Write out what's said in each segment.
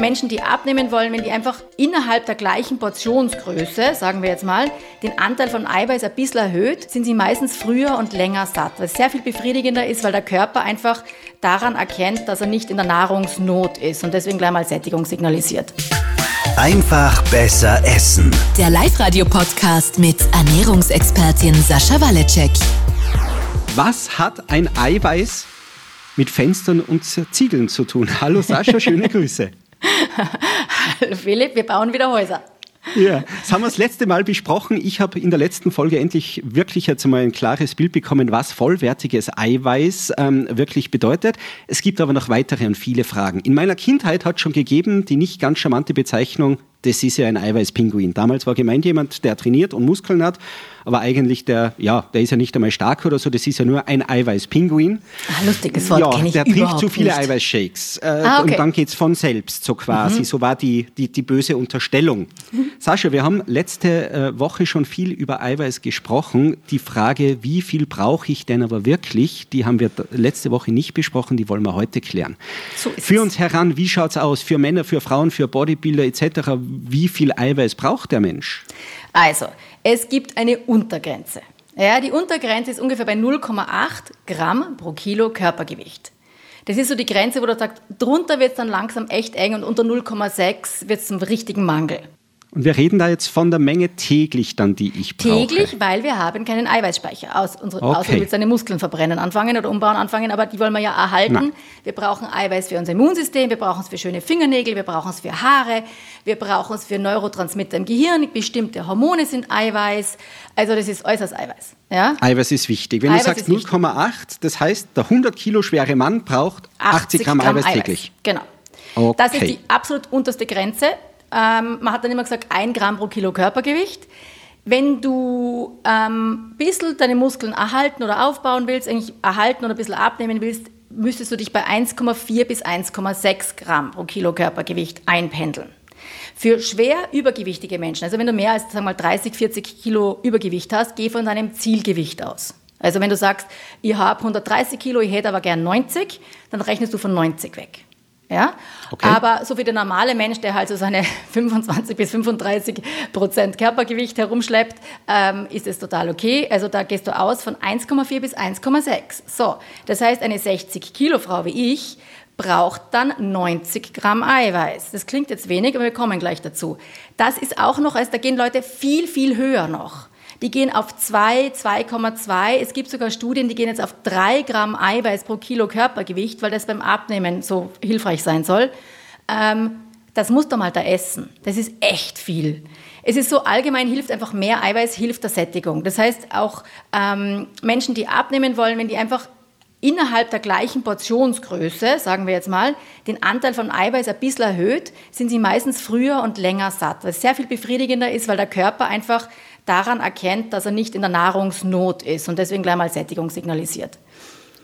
Menschen, die abnehmen wollen, wenn die einfach innerhalb der gleichen Portionsgröße, sagen wir jetzt mal, den Anteil von Eiweiß ein bisschen erhöht, sind sie meistens früher und länger satt, was sehr viel befriedigender ist, weil der Körper einfach daran erkennt, dass er nicht in der Nahrungsnot ist und deswegen gleich mal Sättigung signalisiert. Einfach besser essen. Der Live-Radio-Podcast mit Ernährungsexpertin Sascha Waleczek. Was hat ein Eiweiß mit Fenstern und Ziegeln zu tun? Hallo Sascha, schöne Grüße. Hallo Philipp, wir bauen wieder Häuser. Ja, das haben wir das letzte Mal besprochen. Ich habe in der letzten Folge endlich wirklich jetzt mal ein klares Bild bekommen, was vollwertiges Eiweiß ähm, wirklich bedeutet. Es gibt aber noch weitere und viele Fragen. In meiner Kindheit hat es schon gegeben die nicht ganz charmante Bezeichnung das ist ja ein Eiweißpinguin. Damals war gemeint jemand, der trainiert und Muskeln hat, aber eigentlich der, ja, der ist ja nicht einmal stark oder so, das ist ja nur ein Eiweißpinguin. Ah, lustiges Wort, ja, ich der trinkt zu viele Eiweißshakes äh, ah, okay. und dann geht es von selbst, so quasi. Mhm. So war die, die, die böse Unterstellung. Mhm. Sascha, wir haben letzte äh, Woche schon viel über Eiweiß gesprochen. Die Frage, wie viel brauche ich denn aber wirklich, die haben wir letzte Woche nicht besprochen, die wollen wir heute klären. So für uns heran, wie schaut es aus? Für Männer, für Frauen, für Bodybuilder etc wie viel Eiweiß braucht der Mensch? Also, es gibt eine Untergrenze. Ja, die Untergrenze ist ungefähr bei 0,8 Gramm pro Kilo Körpergewicht. Das ist so die Grenze, wo du sagst, drunter wird es dann langsam echt eng und unter 0,6 wird es zum richtigen Mangel. Und wir reden da jetzt von der Menge täglich dann, die ich brauche. Täglich, weil wir haben keinen Eiweißspeicher. Aus, unsere, okay. Außer du willst deine Muskeln verbrennen anfangen oder umbauen anfangen, aber die wollen wir ja erhalten. Na. Wir brauchen Eiweiß für unser Immunsystem, wir brauchen es für schöne Fingernägel, wir brauchen es für Haare, wir brauchen es für Neurotransmitter im Gehirn, bestimmte Hormone sind Eiweiß. Also das ist äußerst Eiweiß. Ja? Eiweiß ist wichtig. Wenn Eiweiß du sagst 0,8, das heißt, der 100 Kilo schwere Mann braucht 80, 80 Gramm, Gramm Eiweiß täglich. Genau. Okay. Das ist die absolut unterste Grenze. Ähm, man hat dann immer gesagt, ein Gramm pro Kilo Körpergewicht. Wenn du ähm, ein bisschen deine Muskeln erhalten oder aufbauen willst, eigentlich erhalten oder ein bisschen abnehmen willst, müsstest du dich bei 1,4 bis 1,6 Gramm pro Kilo Körpergewicht einpendeln. Für schwer übergewichtige Menschen, also wenn du mehr als sagen wir mal 30, 40 Kilo Übergewicht hast, geh von deinem Zielgewicht aus. Also wenn du sagst, ich habe 130 Kilo, ich hätte aber gern 90, dann rechnest du von 90 weg. Ja? Okay. Aber so wie der normale Mensch, der halt so seine 25 bis 35 Prozent Körpergewicht herumschleppt, ähm, ist es total okay. Also da gehst du aus von 1,4 bis 1,6. So, das heißt, eine 60 Kilo Frau wie ich braucht dann 90 Gramm Eiweiß. Das klingt jetzt wenig, aber wir kommen gleich dazu. Das ist auch noch, also da gehen Leute viel, viel höher noch. Die gehen auf 2, 2,2. Es gibt sogar Studien, die gehen jetzt auf 3 Gramm Eiweiß pro Kilo Körpergewicht, weil das beim Abnehmen so hilfreich sein soll. Ähm, das muss doch mal da essen. Das ist echt viel. Es ist so, allgemein hilft einfach mehr Eiweiß, hilft der Sättigung. Das heißt, auch ähm, Menschen, die abnehmen wollen, wenn die einfach innerhalb der gleichen Portionsgröße, sagen wir jetzt mal, den Anteil von Eiweiß ein bisschen erhöht, sind sie meistens früher und länger satt, was sehr viel befriedigender ist, weil der Körper einfach daran erkennt, dass er nicht in der Nahrungsnot ist und deswegen gleich mal Sättigung signalisiert.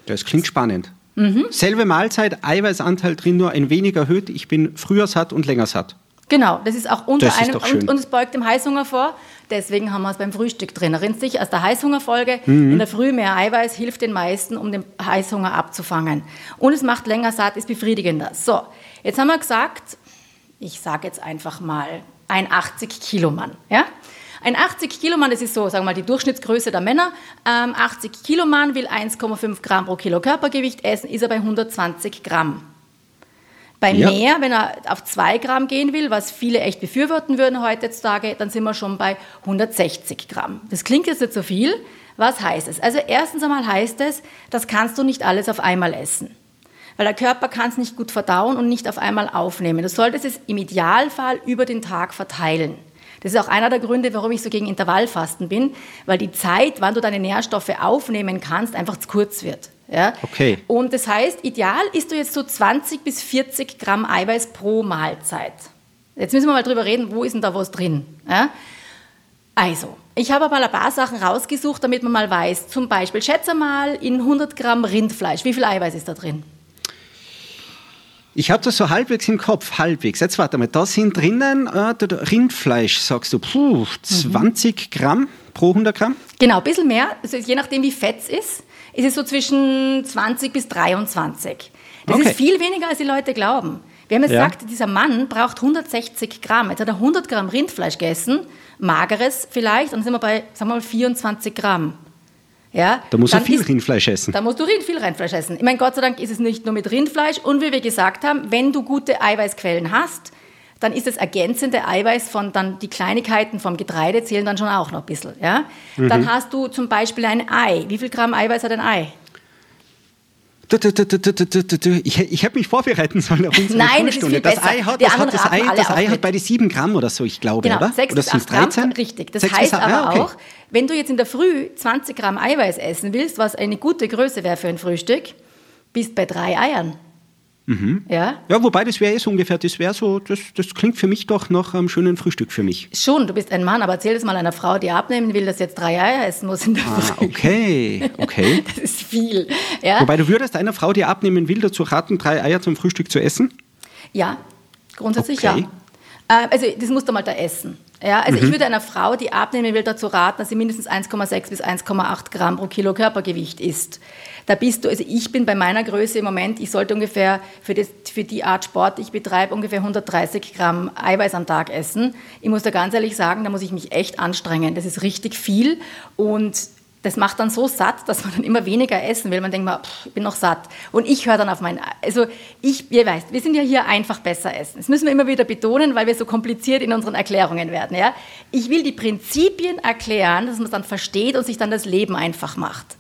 Das klingt spannend. Mhm. Selbe Mahlzeit, Eiweißanteil drin nur ein wenig erhöht. Ich bin früher satt und länger satt. Genau, das ist auch unter das einem und, und, es beugt dem Heißhunger vor. Deswegen haben wir es beim Frühstück drin. Erinnerst dich aus der Heißhungerfolge? Mhm. In der Früh mehr Eiweiß hilft den meisten, um den Heißhunger abzufangen. Und es macht länger satt, ist befriedigender. So, jetzt haben wir gesagt, ich sage jetzt einfach mal ein 80 Kilo Mann. Ja? Ein 80 Kilo Mann, das ist so, sagen wir mal, die Durchschnittsgröße der Männer. Ähm, 80 Kilo Mann will 1,5 Gramm pro Kilo Körpergewicht essen, ist er bei 120 Gramm. Bei ja. mehr, wenn er auf 2 Gramm gehen will, was viele echt befürworten würden heutzutage, dann sind wir schon bei 160 Gramm. Das klingt jetzt nicht so viel. Was heißt es? Also erstens einmal heißt es, das kannst du nicht alles auf einmal essen. Weil der Körper kann es nicht gut verdauen und nicht auf einmal aufnehmen. Du solltest es im Idealfall über den Tag verteilen. Das ist auch einer der Gründe, warum ich so gegen Intervallfasten bin, weil die Zeit, wann du deine Nährstoffe aufnehmen kannst, einfach zu kurz wird. Ja? Okay. Und das heißt, ideal isst du jetzt so 20 bis 40 Gramm Eiweiß pro Mahlzeit. Jetzt müssen wir mal drüber reden, wo ist denn da was drin? Ja? Also, ich habe mal ein paar Sachen rausgesucht, damit man mal weiß. Zum Beispiel, schätze mal in 100 Gramm Rindfleisch, wie viel Eiweiß ist da drin? Ich habe das so halbwegs im Kopf, halbwegs. Jetzt warte mal, da sind drinnen äh, Rindfleisch, sagst du, puh, 20 mhm. Gramm pro 100 Gramm? Genau, ein bisschen mehr. Also je nachdem, wie fett es ist, ist es so zwischen 20 bis 23. Das okay. ist viel weniger, als die Leute glauben. Wir haben Ja. gesagt, dieser Mann braucht 160 Gramm. Jetzt hat er 100 Gramm Rindfleisch gegessen, mageres vielleicht, und dann sind wir bei, sagen wir mal, 24 Gramm. Ja, Da muss er dann viel ist- Rindfleisch essen. Da musst du viel Rindfleisch essen. Ich meine, Gott sei Dank ist es nicht nur mit Rindfleisch. Und wie wir gesagt haben, wenn du gute Eiweißquellen hast, dann ist das ergänzende Eiweiß von dann die Kleinigkeiten vom Getreide zählen dann schon auch noch ein bisschen. Ja? Mhm. Dann hast du zum Beispiel ein Ei. Wie viel Gramm Eiweiß hat ein Ei? Du, du, du, du, du, du, du, du. Ich, ich hätte mich vorbereiten sollen auf unsere Nein, das Schulstunde. Das besser. Ei hat, Die das, hat, das Ei, das Ei hat bei die 7 Gramm oder so, ich glaube, Genau, oder? 6 oder bis sind's 8 Gramm, 13? richtig. Das Sechs heißt bis acht- aber ah, okay. auch, wenn du jetzt in der Früh 20 Gramm Eiweiß essen willst, was eine gute Größe wäre für ein Frühstück, bist bei drei Eiern. Mhm. Ja, Ja, wobei das wäre eh so ungefähr, das wäre so, das, das klingt für mich doch nach einem schönen Frühstück für mich. schon, du bist ein Mann, aber erzähl das mal einer Frau, die abnehmen will, dass jetzt drei Eier essen muss in der Ah, Früh. okay, okay. Das ist viel. Ja, Wobei du würdest einer Frau, die abnehmen will, dazu raten, drei Eier zum Frühstück zu essen? ja grundsätzlich Okay. ja. Äh, also das musst du mal da essen. Ja, also Mhm. ich würde einer Frau, die abnehmen will, dazu raten, dass sie mindestens 1,6 bis 1,8 Gramm pro Kilo Körpergewicht isst. Da bist du, also ich bin bei meiner Größe im Moment, ich sollte ungefähr für, das, für die Art Sport, die ich betreibe, ungefähr 130 Gramm Eiweiß am Tag essen. Ich muss da ganz ehrlich sagen, da muss ich mich echt anstrengen. Das ist richtig viel und das macht dann so satt, dass man dann immer weniger essen will. Man denkt mal, pff, ich bin noch satt. Und ich höre dann auf mein, also ich, ihr weißt, wir sind ja hier einfach besser essen. Das müssen wir immer wieder betonen, weil wir so kompliziert in unseren Erklärungen werden. Ja? Ich will die Prinzipien erklären, dass man es dann versteht und sich dann das Leben einfach macht.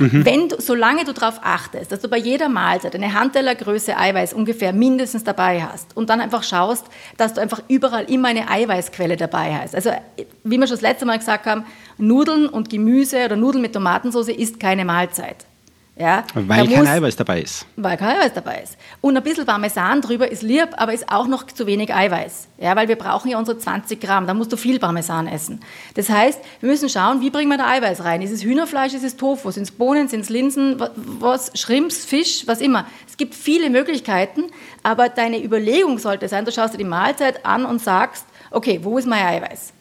Wenn du, solange du darauf achtest, dass du bei jeder Mahlzeit eine Handtellergröße Eiweiß ungefähr mindestens dabei hast und dann einfach schaust, dass du einfach überall immer eine Eiweißquelle dabei hast. Also wie wir schon das letzte Mal gesagt haben, Nudeln und Gemüse oder Nudeln mit Tomatensauce ist keine Mahlzeit. Ja? Weil kein muss- Eiweiß dabei ist. weil kein Eiweiß dabei ist. Und ein bisschen Parmesan drüber ist lieb, aber ist auch noch zu wenig Eiweiß. Ja, weil wir brauchen ja unsere 20 Gramm, da musst du viel Parmesan essen. Das heißt, wir müssen schauen, wie bringen wir da Eiweiß rein? Ist es Hühnerfleisch, ist es Tofu, sind es Bohnen, sind es Linsen, wa- was, Shrimps, Fisch, was immer. Es gibt viele Möglichkeiten, aber deine Überlegung sollte sein, du schaust dir die Mahlzeit an und sagst, okay, wo ist mein Eiweiß?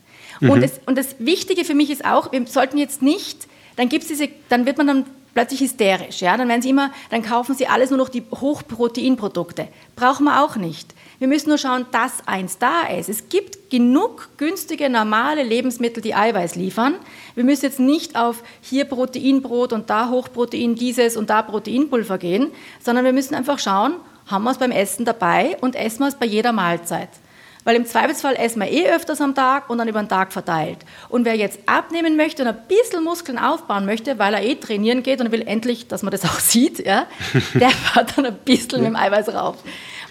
Und, das, und das Wichtige für mich ist auch, wir sollten jetzt nicht, dann gibt's diese, dann wird man dann plötzlich hysterisch, ja, dann werden sie immer, dann kaufen sie alles nur noch die Hochproteinprodukte. Brauchen wir auch nicht. Wir müssen nur schauen, dass eins da ist. Es gibt genug günstige, normale Lebensmittel, die Eiweiß liefern. Wir müssen jetzt nicht auf hier Proteinbrot und da Hochprotein dieses und da Proteinpulver gehen, sondern wir müssen einfach schauen, haben wir es beim Essen dabei und essen wir es bei jeder Mahlzeit. Weil im Zweifelsfall essen wir eh öfters am Tag und dann über den Tag verteilt. Und wer jetzt abnehmen möchte und ein bisschen Muskeln aufbauen möchte, weil er eh trainieren geht und will endlich, dass man das auch sieht, ja, der fährt dann ein bisschen mit dem Eiweiß rauf.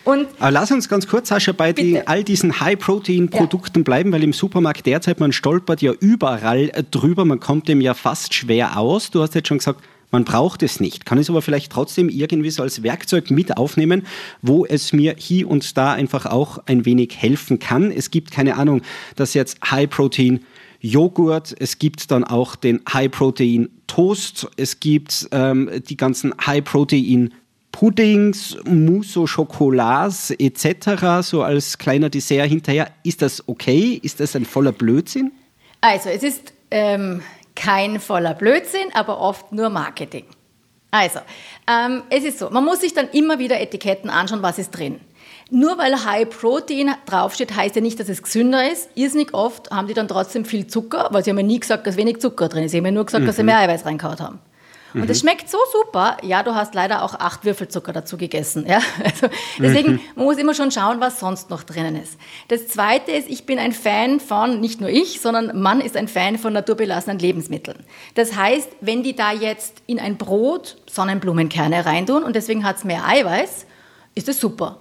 Und Aber lass uns ganz kurz, Sascha, bei die, all diesen High-Protein-Produkten bleiben, weil im Supermarkt derzeit, man stolpert ja überall drüber, man kommt dem ja fast schwer aus. Du hast jetzt schon gesagt, man braucht es nicht, kann es aber vielleicht trotzdem irgendwie so als Werkzeug mit aufnehmen, wo es mir hier und da einfach auch ein wenig helfen kann. Es gibt keine Ahnung, dass jetzt High-Protein Joghurt, es gibt dann auch den High-Protein Toast, es gibt ähm, die ganzen High-Protein Puddings, Mousse au Chocolat etc., so als kleiner Dessert hinterher. Ist das okay? Ist das ein voller Blödsinn? Also, es ist ähm, kein voller Blödsinn, aber oft nur Marketing. Also, ähm, es ist so, man muss sich dann immer wieder Etiketten anschauen, was ist drin. Nur weil High Protein draufsteht, heißt ja nicht, dass es gesünder ist. Irrsinnig oft haben die dann trotzdem viel Zucker, weil sie haben ja nie gesagt, dass wenig Zucker drin ist. Sie haben ja nur gesagt, dass sie mehr Eiweiß reingehauen haben. Und es schmeckt so super. Ja, du hast leider auch acht Würfelzucker dazu gegessen. Ja? Also deswegen, man muss immer schon schauen, was sonst noch drinnen ist. Das Zweite ist, ich bin ein Fan von, nicht nur ich, sondern Mann ist ein Fan von naturbelassenen Lebensmitteln. Das heißt, wenn die da jetzt in ein Brot Sonnenblumenkerne reintun und deswegen hat es mehr Eiweiß, ist das super.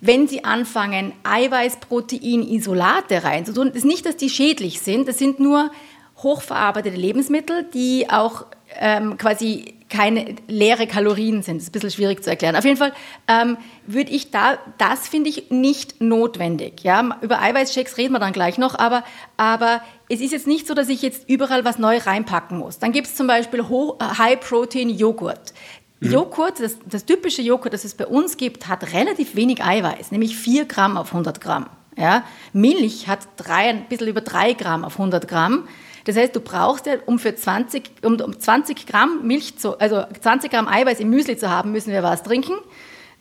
Wenn Sie anfangen, Eiweiß-Protein-Isolate reinzutun, ist nicht, dass die schädlich sind, das sind nur hochverarbeitete Lebensmittel, die auch ähm, quasi keine leere Kalorien sind. Das ist ein bisschen schwierig zu erklären. Auf jeden Fall ähm, würde ich da, das finde ich nicht notwendig. Ja? Über Eiweißshakes reden wir dann gleich noch, aber, aber es ist jetzt nicht so, dass ich jetzt überall was neu reinpacken muss. Dann gibt es zum Beispiel High-Protein-Joghurt. Joghurt, das, das typische Joghurt, das es bei uns gibt, hat relativ wenig Eiweiß, nämlich 4 Gramm auf 100 Gramm. Ja? Milch hat drei, ein bisschen über 3 Gramm auf 100 Gramm. Das heißt, du brauchst ja, um für 20, um, um 20 Gramm Milch zu, also 20 Gramm Eiweiß im Müsli zu haben, müssen wir was trinken?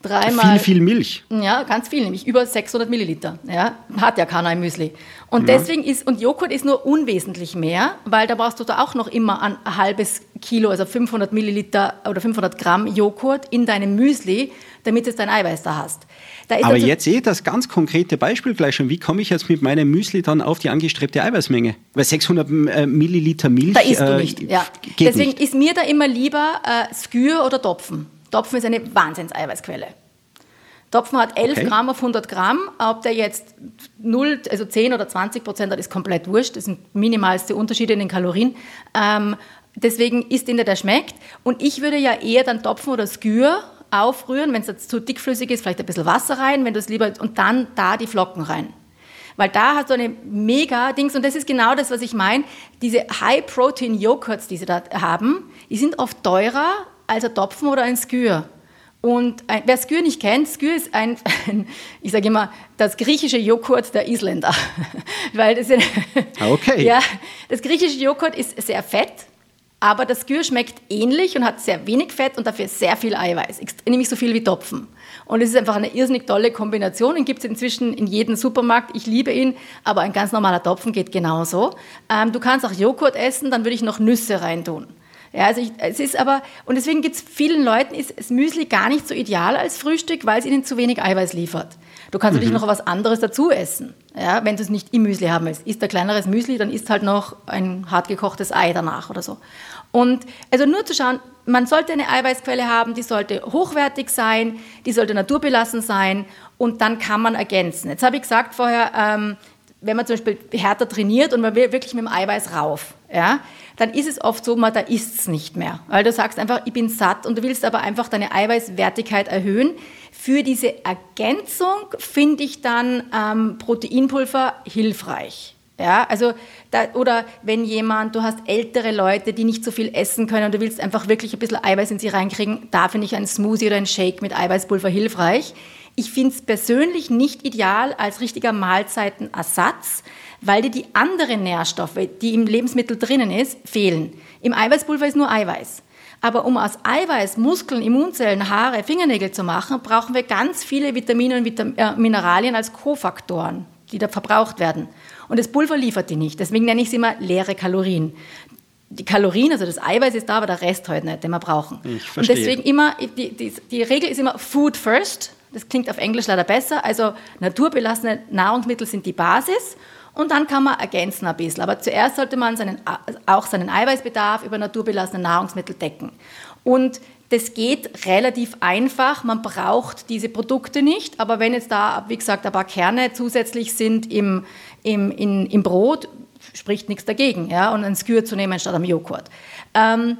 Dreimal. Viel, viel Milch. Ja, ganz viel, nämlich über 600 Milliliter. Ja, hat ja keiner im Müsli. Und Ja. deswegen ist, und Joghurt ist nur unwesentlich mehr, weil da brauchst du da auch noch immer ein halbes Kilo, also 500 Milliliter oder 500 Gramm Joghurt in deinem Müsli, damit es dein Eiweiß da hast. Da Aber also- jetzt eh das ganz konkrete Beispiel gleich schon. Wie komme ich jetzt mit meinem Müsli dann auf die angestrebte Eiweißmenge? Weil 600 äh, Milliliter Milch. Da isst du äh, nicht. Ja. Geht Deswegen nicht. ist mir da immer lieber äh, Skür oder Topfen. Topfen ist eine Wahnsinns-Eiweißquelle. Topfen hat 11 Okay. Gramm auf 100 Gramm. Ob der jetzt 0, also 10 oder 20 Prozent hat, ist komplett wurscht. Das sind minimalste Unterschiede in den Kalorien. Ähm, deswegen isst ihn der, der schmeckt. Und ich würde ja eher dann Topfen oder Skür aufrühren, wenn es jetzt zu dickflüssig ist, vielleicht ein bisschen Wasser rein, wenn du es lieber und dann da die Flocken rein. Weil da hast du eine mega Dings und das ist genau das, was ich meine. Diese High-Protein-Joghurts, die sie da haben, die sind oft teurer als ein Topfen oder ein Skür. Und ein, wer Skür nicht kennt, Skür ist ein, ein ich sage immer, das griechische Joghurt der Isländer. Weil das ist, Ah, okay. Ja, das griechische Joghurt ist sehr fett, aber das Skür schmeckt ähnlich und hat sehr wenig Fett und dafür sehr viel Eiweiß, nämlich so viel wie Topfen. Und es ist einfach eine irrsinnig tolle Kombination. Den gibt es inzwischen in jedem Supermarkt. Ich liebe ihn, aber ein ganz normaler Topfen geht genauso. Ähm, du kannst auch Joghurt essen, dann würde ich noch Nüsse reintun. Ja, also ich, es ist aber, und deswegen gibt es vielen Leuten, ist das Müsli gar nicht so ideal als Frühstück, weil es ihnen zu wenig Eiweiß liefert. Du kannst natürlich noch was anderes dazu essen, ja, wenn du es nicht im Müsli haben willst. Isst ein kleineres Müsli, dann isst halt noch ein hart gekochtes Ei danach oder so. Und also nur zu schauen, man sollte eine Eiweißquelle haben, die sollte hochwertig sein, die sollte naturbelassen sein und dann kann man ergänzen. Jetzt habe ich gesagt vorher, ähm, wenn man zum Beispiel härter trainiert und man will wirklich mit dem Eiweiß rauf, ja, dann ist es oft so, man, da isst es nicht mehr. Weil du sagst einfach, ich bin satt und du willst aber einfach deine Eiweißwertigkeit erhöhen. Für diese Ergänzung finde ich dann ähm, Proteinpulver hilfreich. Ja, also da, oder wenn jemand, du hast ältere Leute, die nicht so viel essen können und du willst einfach wirklich ein bisschen Eiweiß in sie reinkriegen, da finde ich ein Smoothie oder ein Shake mit Eiweißpulver hilfreich. Ich finde es persönlich nicht ideal als richtiger Mahlzeitenersatz, weil dir die anderen Nährstoffe, die im Lebensmittel drinnen ist, fehlen. Im Eiweißpulver ist nur Eiweiß. Aber um aus Eiweiß Muskeln, Immunzellen, Haare, Fingernägel zu machen, brauchen wir ganz viele Vitamine und Vitam äh, Mineralien als Kofaktoren, die da verbraucht werden. Und das Pulver liefert die nicht. Deswegen nenne ich es immer leere Kalorien. Die Kalorien, also das Eiweiß ist da, aber der Rest heute nicht, den wir brauchen. Ich und verstehe. deswegen immer, die, die, die Regel ist immer Food first. Das klingt auf Englisch leider besser. Also naturbelassene Nahrungsmittel sind die Basis. Und dann kann man ergänzen ein bisschen. Aber zuerst sollte man seinen, auch seinen Eiweißbedarf über naturbelassene Nahrungsmittel decken. Und das geht relativ einfach. Man braucht diese Produkte nicht. Aber wenn jetzt da, wie gesagt, ein paar Kerne zusätzlich sind im, im, in, im Brot, spricht nichts dagegen. Ja? Und ein Skür zu nehmen statt am Joghurt. Ähm,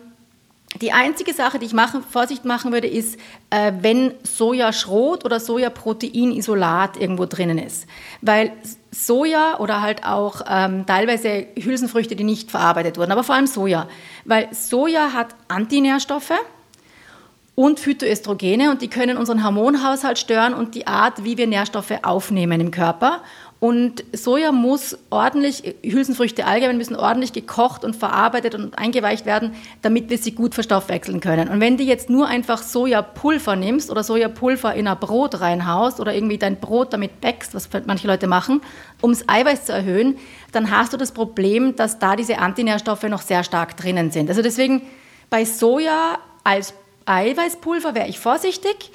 die einzige Sache, die ich machen, Vorsicht machen würde, ist, äh, wenn Sojaschrot oder Sojaproteinisolat irgendwo drinnen ist. Weil Soja oder halt auch ähm, teilweise Hülsenfrüchte, die nicht verarbeitet wurden, aber vor allem Soja. Weil Soja hat Antinährstoffe und Phytoöstrogene und die können unseren Hormonhaushalt stören und die Art, wie wir Nährstoffe aufnehmen im Körper. Und Soja muss ordentlich, Hülsenfrüchte allgemein müssen ordentlich gekocht und verarbeitet und eingeweicht werden, damit wir sie gut verstoffwechseln können. Und wenn du jetzt nur einfach Sojapulver nimmst oder Sojapulver in ein Brot reinhaust oder irgendwie dein Brot damit bäckst, was manche Leute machen, um das Eiweiß zu erhöhen, dann hast du das Problem, dass da diese Antinährstoffe noch sehr stark drinnen sind. Also deswegen bei Soja als Eiweißpulver wäre ich vorsichtig.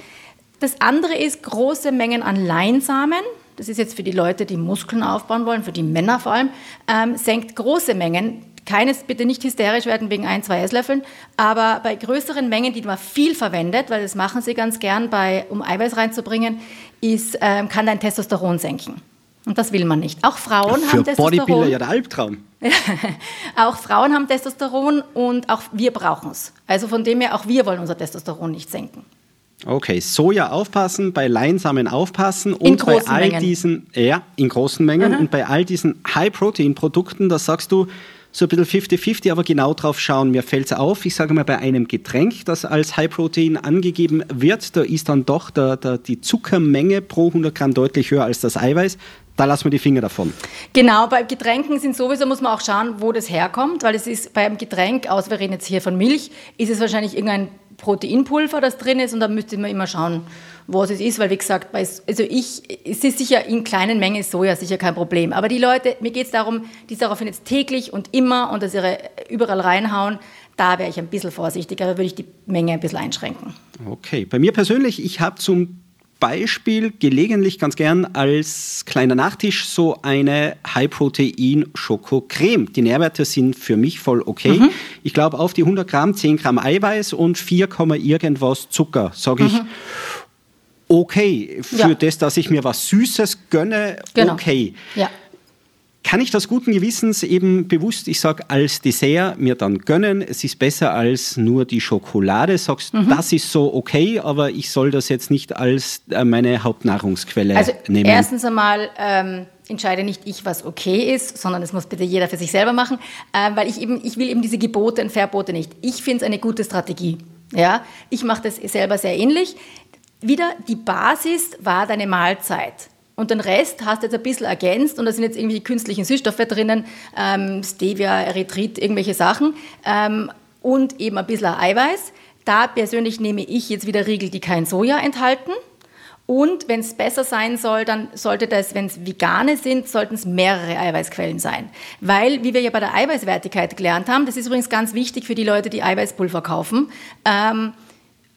Das andere ist große Mengen an Leinsamen. Das ist jetzt für die Leute, die Muskeln aufbauen wollen, für die Männer vor allem. Ähm, senkt große Mengen. Keines bitte nicht hysterisch werden wegen ein, zwei Esslöffeln, aber bei größeren Mengen, die man viel verwendet, weil das machen sie ganz gern, bei, um Eiweiß reinzubringen, ist, ähm, kann dein Testosteron senken. Und das will man nicht. Auch Frauen Für haben Bodybuilder Testosteron. ja der Albtraum. Auch Frauen haben Testosteron und auch wir brauchen es. Also von dem her, auch wir wollen unser Testosteron nicht senken. Okay, Soja aufpassen, bei Leinsamen aufpassen und bei all Mengen. diesen, ja, in großen Mengen und bei all diesen High-Protein-Produkten, da sagst du so ein bisschen 50-50, aber genau drauf schauen. Mir fällt es auf, ich sage mal, bei einem Getränk, das als High-Protein angegeben wird, da ist dann doch der, der, die Zuckermenge pro 100 Gramm deutlich höher als das Eiweiß. Da lassen wir die Finger davon. Genau, bei Getränken sind sowieso, muss man auch schauen, wo das herkommt, weil es ist beim Getränk, aus wir reden jetzt hier von Milch, ist es wahrscheinlich irgendein Proteinpulver, das drin ist und da müsste man immer schauen, was es ist, weil wie gesagt, also ich, es ist sicher in kleinen Mengen Soja sicher kein Problem, aber die Leute, mir geht es darum, die daraufhin jetzt täglich und immer und das ihre überall reinhauen, da wäre ich ein bisschen vorsichtiger, da würde ich die Menge ein bisschen einschränken. Okay, bei mir persönlich, ich habe zum Beispiel gelegentlich ganz gern als kleiner Nachtisch so eine High-Protein-Schokocreme. Die Nährwerte sind für mich voll okay. Mhm. Ich glaube, auf die 100 Gramm 10 Gramm Eiweiß und 4, irgendwas Zucker, sage ich. Mhm. Okay, für ja. das, dass ich mir was Süßes gönne, genau. okay. Ja kann ich das guten Gewissens eben bewusst, ich sage, als Dessert mir dann gönnen. Es ist besser als nur die Schokolade. Sagst, mhm. das ist so okay, aber ich soll das jetzt nicht als äh, meine Hauptnahrungsquelle also nehmen. Erstens einmal ähm, entscheide nicht ich, was okay ist, sondern es muss bitte jeder für sich selber machen, äh, weil ich eben, ich will eben diese Gebote und Verbote nicht. Ich finde es eine gute Strategie. Ja, ich mache das selber sehr ähnlich. Wieder die Basis war deine Mahlzeit. Und den Rest hast du jetzt ein bisschen ergänzt und da sind jetzt irgendwie künstliche Süßstoffe drinnen, ähm, Stevia, Erythrit, irgendwelche Sachen ähm, und eben ein bisschen Eiweiß. Da persönlich nehme ich jetzt wieder Riegel, die kein Soja enthalten. Und wenn es besser sein soll, dann sollte das, wenn es vegane sind, sollten es mehrere Eiweißquellen sein. Weil, wie wir ja bei der Eiweißwertigkeit gelernt haben, das ist übrigens ganz wichtig für die Leute, die Eiweißpulver kaufen, ähm,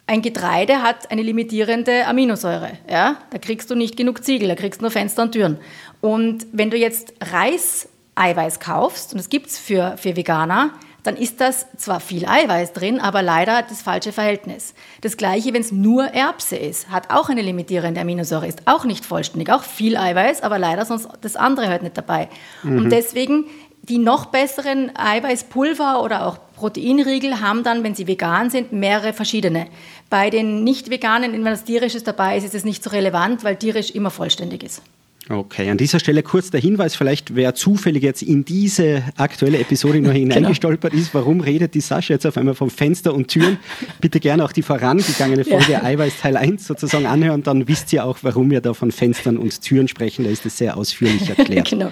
ein Getreide hat eine limitierende Aminosäure. Ja? Da kriegst du nicht genug Ziegel, da kriegst du nur Fenster und Türen. Und wenn du jetzt Reiseiweiß kaufst, und das gibt es für, für Veganer, dann ist das zwar viel Eiweiß drin, aber leider das falsche Verhältnis. Das gleiche, wenn es nur Erbse ist, hat auch eine limitierende Aminosäure, ist auch nicht vollständig, auch viel Eiweiß, aber leider sonst das andere halt nicht dabei. Mhm. Und deswegen die noch besseren Eiweißpulver oder auch Proteinriegel haben dann, wenn sie vegan sind, mehrere verschiedene. Bei den nicht-veganen, wenn was tierisches dabei ist, ist es nicht so relevant, weil tierisch immer vollständig ist. Okay, an dieser Stelle kurz der Hinweis, vielleicht wer zufällig jetzt in diese aktuelle Episode noch hineingestolpert genau. ist, warum redet die Sascha jetzt auf einmal vom Fenster und Türen? Bitte gerne auch die vorangegangene Folge ja. Eiweiß Teil 1 sozusagen anhören, dann wisst ihr auch, warum wir da von Fenstern und Türen sprechen, da ist es sehr ausführlich erklärt. genau.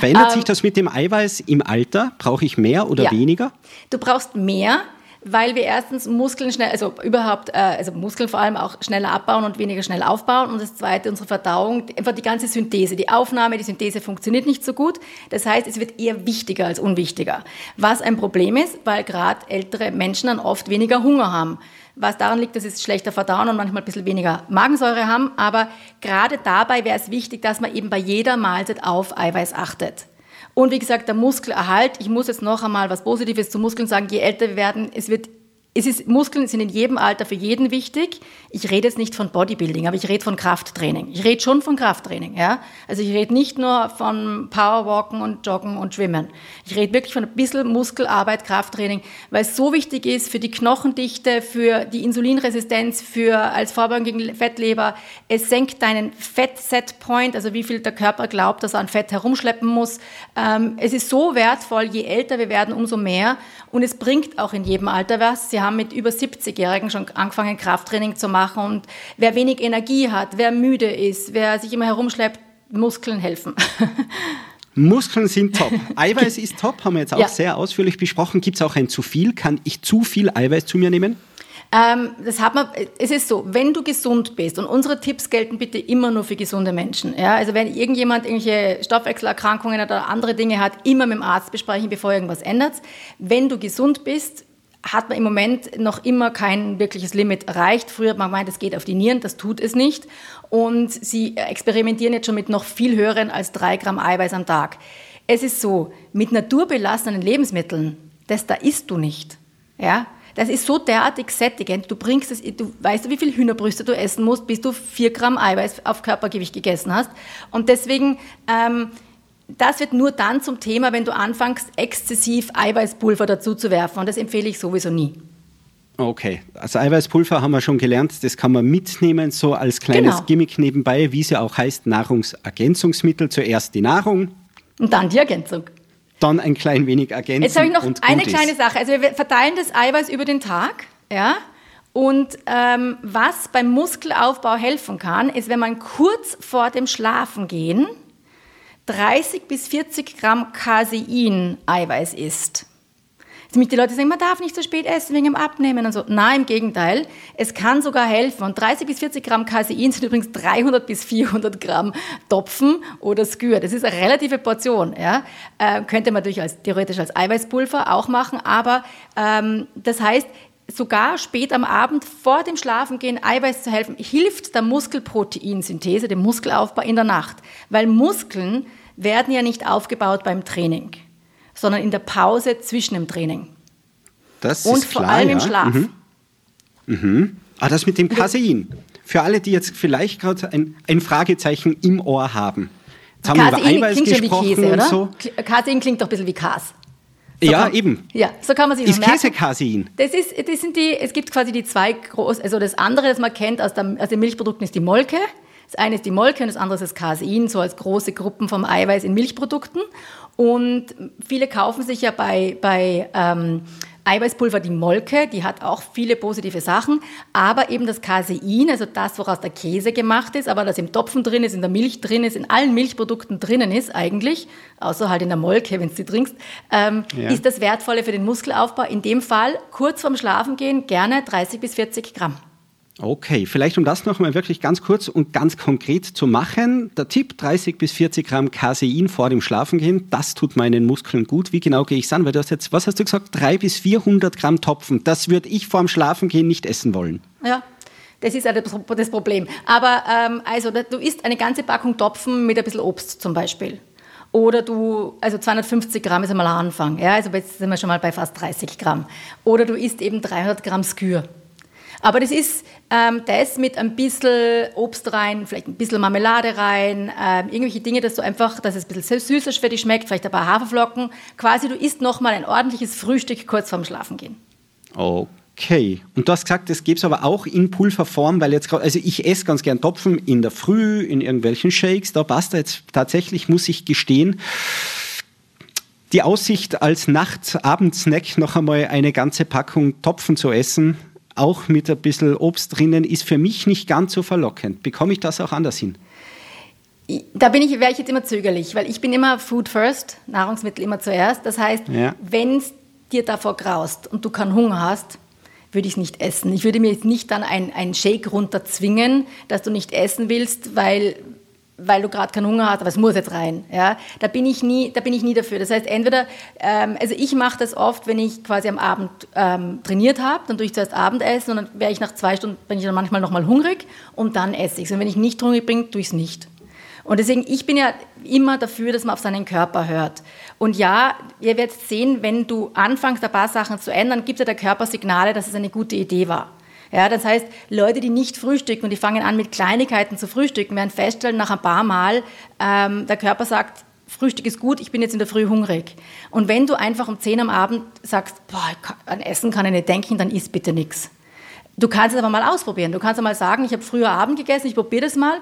Verändert um, sich ähm, das mit dem Eiweiß im Alter? Brauche ich mehr oder ja. weniger? Du brauchst mehr, weil wir erstens Muskeln schnell, also überhaupt, äh, also Muskeln vor allem auch schneller abbauen und weniger schnell aufbauen. Und das zweite, unsere Verdauung, einfach die ganze Synthese, die Aufnahme, die Synthese funktioniert nicht so gut. Das heißt, es wird eher wichtiger als unwichtiger. Was ein Problem ist, weil gerade ältere Menschen dann oft weniger Hunger haben. Was daran liegt, dass sie schlechter verdauen und manchmal ein bisschen weniger Magensäure haben. Aber gerade dabei wäre es wichtig, dass man eben bei jeder Mahlzeit auf Eiweiß achtet. Und wie gesagt, der Muskelerhalt, ich muss jetzt noch einmal was Positives zu Muskeln sagen, je älter wir werden, es wird es ist, Muskeln sind in jedem Alter für jeden wichtig. Ich rede jetzt nicht von Bodybuilding, aber ich rede von Krafttraining. Ich rede schon von Krafttraining. Ja? Also ich rede nicht nur von Powerwalken und Joggen und Schwimmen. Ich rede wirklich von ein bisschen Muskelarbeit, Krafttraining, weil es so wichtig ist für die Knochendichte, für die Insulinresistenz, für als Vorbeugung gegen Fettleber. Es senkt deinen Fett-Set-Point, also wie viel der Körper glaubt, dass er an Fett herumschleppen muss. Ähm, es ist so wertvoll, je älter wir werden, umso mehr. Und es bringt auch in jedem Alter was. Sie haben mit über 70-Jährigen schon angefangen, Krafttraining zu machen. Und wer wenig Energie hat, wer müde ist, wer sich immer herumschleppt, Muskeln helfen. Muskeln sind top. Eiweiß ist top, haben wir jetzt auch ja. sehr ausführlich besprochen. Gibt es auch ein zu viel? Kann ich zu viel Eiweiß zu mir nehmen? Ähm, das hat man, es ist so, wenn du gesund bist, und unsere Tipps gelten bitte immer nur für gesunde Menschen. Ja? Also wenn irgendjemand irgendwelche Stoffwechselerkrankungen oder andere Dinge hat, immer mit dem Arzt besprechen, bevor irgendwas ändert. Wenn du gesund bist, hat man im Moment noch immer kein wirkliches Limit erreicht. Früher hat man gemeint, es geht auf die Nieren, das tut es nicht. Und sie experimentieren jetzt schon mit noch viel höheren als drei Gramm Eiweiß am Tag. Es ist so, mit naturbelassenen Lebensmitteln, das da isst du nicht. Ja? Das ist so derartig sättigend. Du bringst es, du weißt du, wie viel Hühnerbrüste du essen musst, bis du vier Gramm Eiweiß auf Körpergewicht gegessen hast. Und deswegen, ähm, das wird nur dann zum Thema, wenn du anfängst, exzessiv Eiweißpulver dazu zu werfen. Und das empfehle ich sowieso nie. Okay, also Eiweißpulver haben wir schon gelernt, das kann man mitnehmen, so als kleines genau. Gimmick nebenbei, wie es ja auch heißt, Nahrungsergänzungsmittel. Zuerst die Nahrung. Und dann die Ergänzung. Dann ein klein wenig ergänzen. Jetzt habe ich noch eine kleine Sache. Also wir verteilen das Eiweiß über den Tag, ja. Und ähm, was beim Muskelaufbau helfen kann, ist, wenn man kurz vor dem Schlafengehen 30 bis 40 Gramm Casein-Eiweiß isst. Nämlich die Leute sagen, man darf nicht so spät essen wegen dem Abnehmen und so. Nein, im Gegenteil. Es kann sogar helfen. Und 30 bis 40 Gramm Casein sind übrigens 300 bis 400 Gramm Topfen oder Skür. Das ist eine relative Portion. Ja? Äh, könnte man natürlich als, theoretisch als Eiweißpulver auch machen. Aber ähm, das heißt, sogar spät am Abend vor dem Schlafengehen Eiweiß zu helfen, hilft der Muskelproteinsynthese, dem Muskelaufbau in der Nacht. Weil Muskeln werden ja nicht aufgebaut beim Training sondern in der Pause zwischen dem Training. Das Und ist vor klar, allem ja. im Schlaf. Mhm. Mhm. Ah, das mit dem Casein. Für alle, die jetzt vielleicht gerade ein, ein Fragezeichen im Ohr haben. Jetzt haben wir über Casein Eiweiß klingt schon wie gesprochen Käse, oder? so. Casein klingt doch ein bisschen wie Kas. So ja, kann- eben. Ja, so kann man sich Ist merken. Käse Casein? Das ist, das sind die, es gibt quasi die zwei groß, also das andere, das man kennt aus, der, aus den Milchprodukten, ist die Molke. Das eine ist die Molke und das andere ist das Casein, so als große Gruppen vom Eiweiß in Milchprodukten. Und viele kaufen sich ja bei, bei ähm, Eiweißpulver die Molke, die hat auch viele positive Sachen, aber eben das Casein, also das, woraus der Käse gemacht ist, aber das im Topfen drin ist, in der Milch drin ist, in allen Milchprodukten drinnen ist eigentlich, außer halt in der Molke, wenn du sie trinkst, ähm, Ja. ist das Wertvolle für den Muskelaufbau. In dem Fall kurz vorm Schlafengehen gerne 30 bis 40 Gramm. Okay, vielleicht um das nochmal wirklich ganz kurz und ganz konkret zu machen. Der Tipp, 30 bis 40 Gramm Casein vor dem Schlafengehen, das tut meinen Muskeln gut. Wie genau gehe ich es an? Weil du hast jetzt, was hast du gesagt, 300 bis 400 Gramm Topfen. Das würde ich vor dem Schlafengehen nicht essen wollen. Ja, das ist das Problem. Aber ähm, also du isst eine ganze Packung Topfen mit ein bisschen Obst zum Beispiel. Oder du, also 250 Gramm ist einmal ein Anfang. Ja, also jetzt sind wir schon mal bei fast 30 Gramm. Oder du isst eben 300 Gramm Skür. Aber das ist ähm, das mit ein bisschen Obst rein, vielleicht ein bisschen Marmelade rein, ähm, irgendwelche Dinge, dass du einfach, dass es ein bisschen süßer für dich schmeckt, vielleicht ein paar Haferflocken. Quasi, du isst nochmal ein ordentliches Frühstück kurz vorm Schlafengehen. Okay. Und du hast gesagt, das gäbe es aber auch in Pulverform, weil jetzt gerade, also ich esse ganz gern Topfen in der Früh, in irgendwelchen Shakes, da passt jetzt tatsächlich, muss ich gestehen. Die Aussicht als Nacht-Abendsnack noch einmal eine ganze Packung Topfen zu essen, auch mit ein bisschen Obst drinnen, ist für mich nicht ganz so verlockend. Bekomme ich das auch anders hin? Da bin ich, wäre ich jetzt immer zögerlich, weil ich bin immer Food first, Nahrungsmittel immer zuerst. Das heißt, Ja. wenn es dir davor graust und du keinen Hunger hast, würde ich es nicht essen. Ich würde mir jetzt nicht dann ein, ein Shake runterzwingen, dass du nicht essen willst, weil, weil du gerade keinen Hunger hast, aber es muss jetzt rein. Ja? Da, bin ich nie, da bin ich nie dafür. Das heißt, entweder, ähm, also ich mache das oft, wenn ich quasi am Abend ähm, trainiert habe, dann tue ich zuerst Abendessen und dann wäre ich nach zwei Stunden, bin ich dann manchmal nochmal hungrig und dann esse ich es. Und wenn ich nicht hungrig bin, tue ich es nicht. Und deswegen, ich bin ja immer dafür, dass man auf seinen Körper hört. Und ja, ihr werdet sehen, wenn du anfängst, ein paar Sachen zu ändern, gibt ja der Körper Signale, dass es eine gute Idee war. Ja, das heißt, Leute, die nicht frühstücken und die fangen an, mit Kleinigkeiten zu frühstücken, werden feststellen, nach ein paar Mal, ähm, der Körper sagt, Frühstück ist gut, ich bin jetzt in der Früh hungrig. Und wenn du einfach um 10 am Abend sagst, boah, an Essen kann ich nicht denken, dann isst bitte nichts. Du kannst es aber mal ausprobieren. Du kannst einmal sagen, ich habe früher Abend gegessen, ich probiere das mal.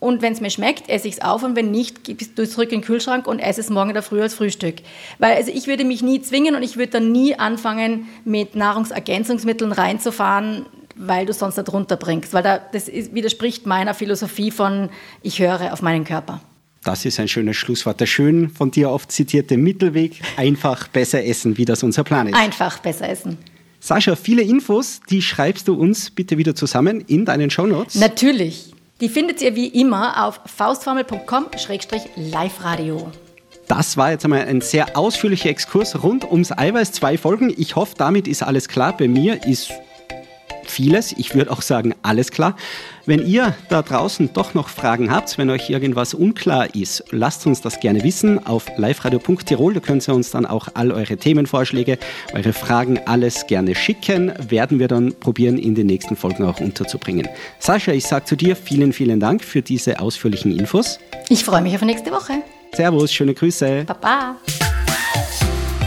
Und wenn es mir schmeckt, esse ich es auf und wenn nicht, du es zurück in den Kühlschrank und esse es morgen in der Früh als Frühstück. Weil also ich würde mich nie zwingen und ich würde dann nie anfangen, mit Nahrungsergänzungsmitteln reinzufahren, weil du sonst nicht runterbringst. Weil da, das ist, widerspricht meiner Philosophie von, ich höre auf meinen Körper. Das ist ein schönes Schlusswort. Der schön von dir oft zitierte Mittelweg, einfach besser essen, wie das unser Plan ist. Einfach besser essen. Sascha, viele Infos, die schreibst du uns bitte wieder zusammen in deinen Shownotes. Natürlich. Die findet ihr wie immer auf faustformel.com-live-radio. Das war jetzt einmal ein sehr ausführlicher Exkurs rund ums Eiweiß. Zwei Folgen. Ich hoffe, damit ist alles klar. Bei mir ist vieles, ich würde auch sagen alles klar. Wenn ihr da draußen doch noch Fragen habt, wenn euch irgendwas unklar ist, lasst uns das gerne wissen auf liveradio.tirol. Da könnt ihr uns dann auch all eure Themenvorschläge, eure Fragen, alles gerne schicken. Werden wir dann probieren, in den nächsten Folgen auch unterzubringen. Sascha, ich sage zu dir vielen, vielen Dank für diese ausführlichen Infos. Ich freue mich auf nächste Woche. Servus, schöne Grüße. Baba.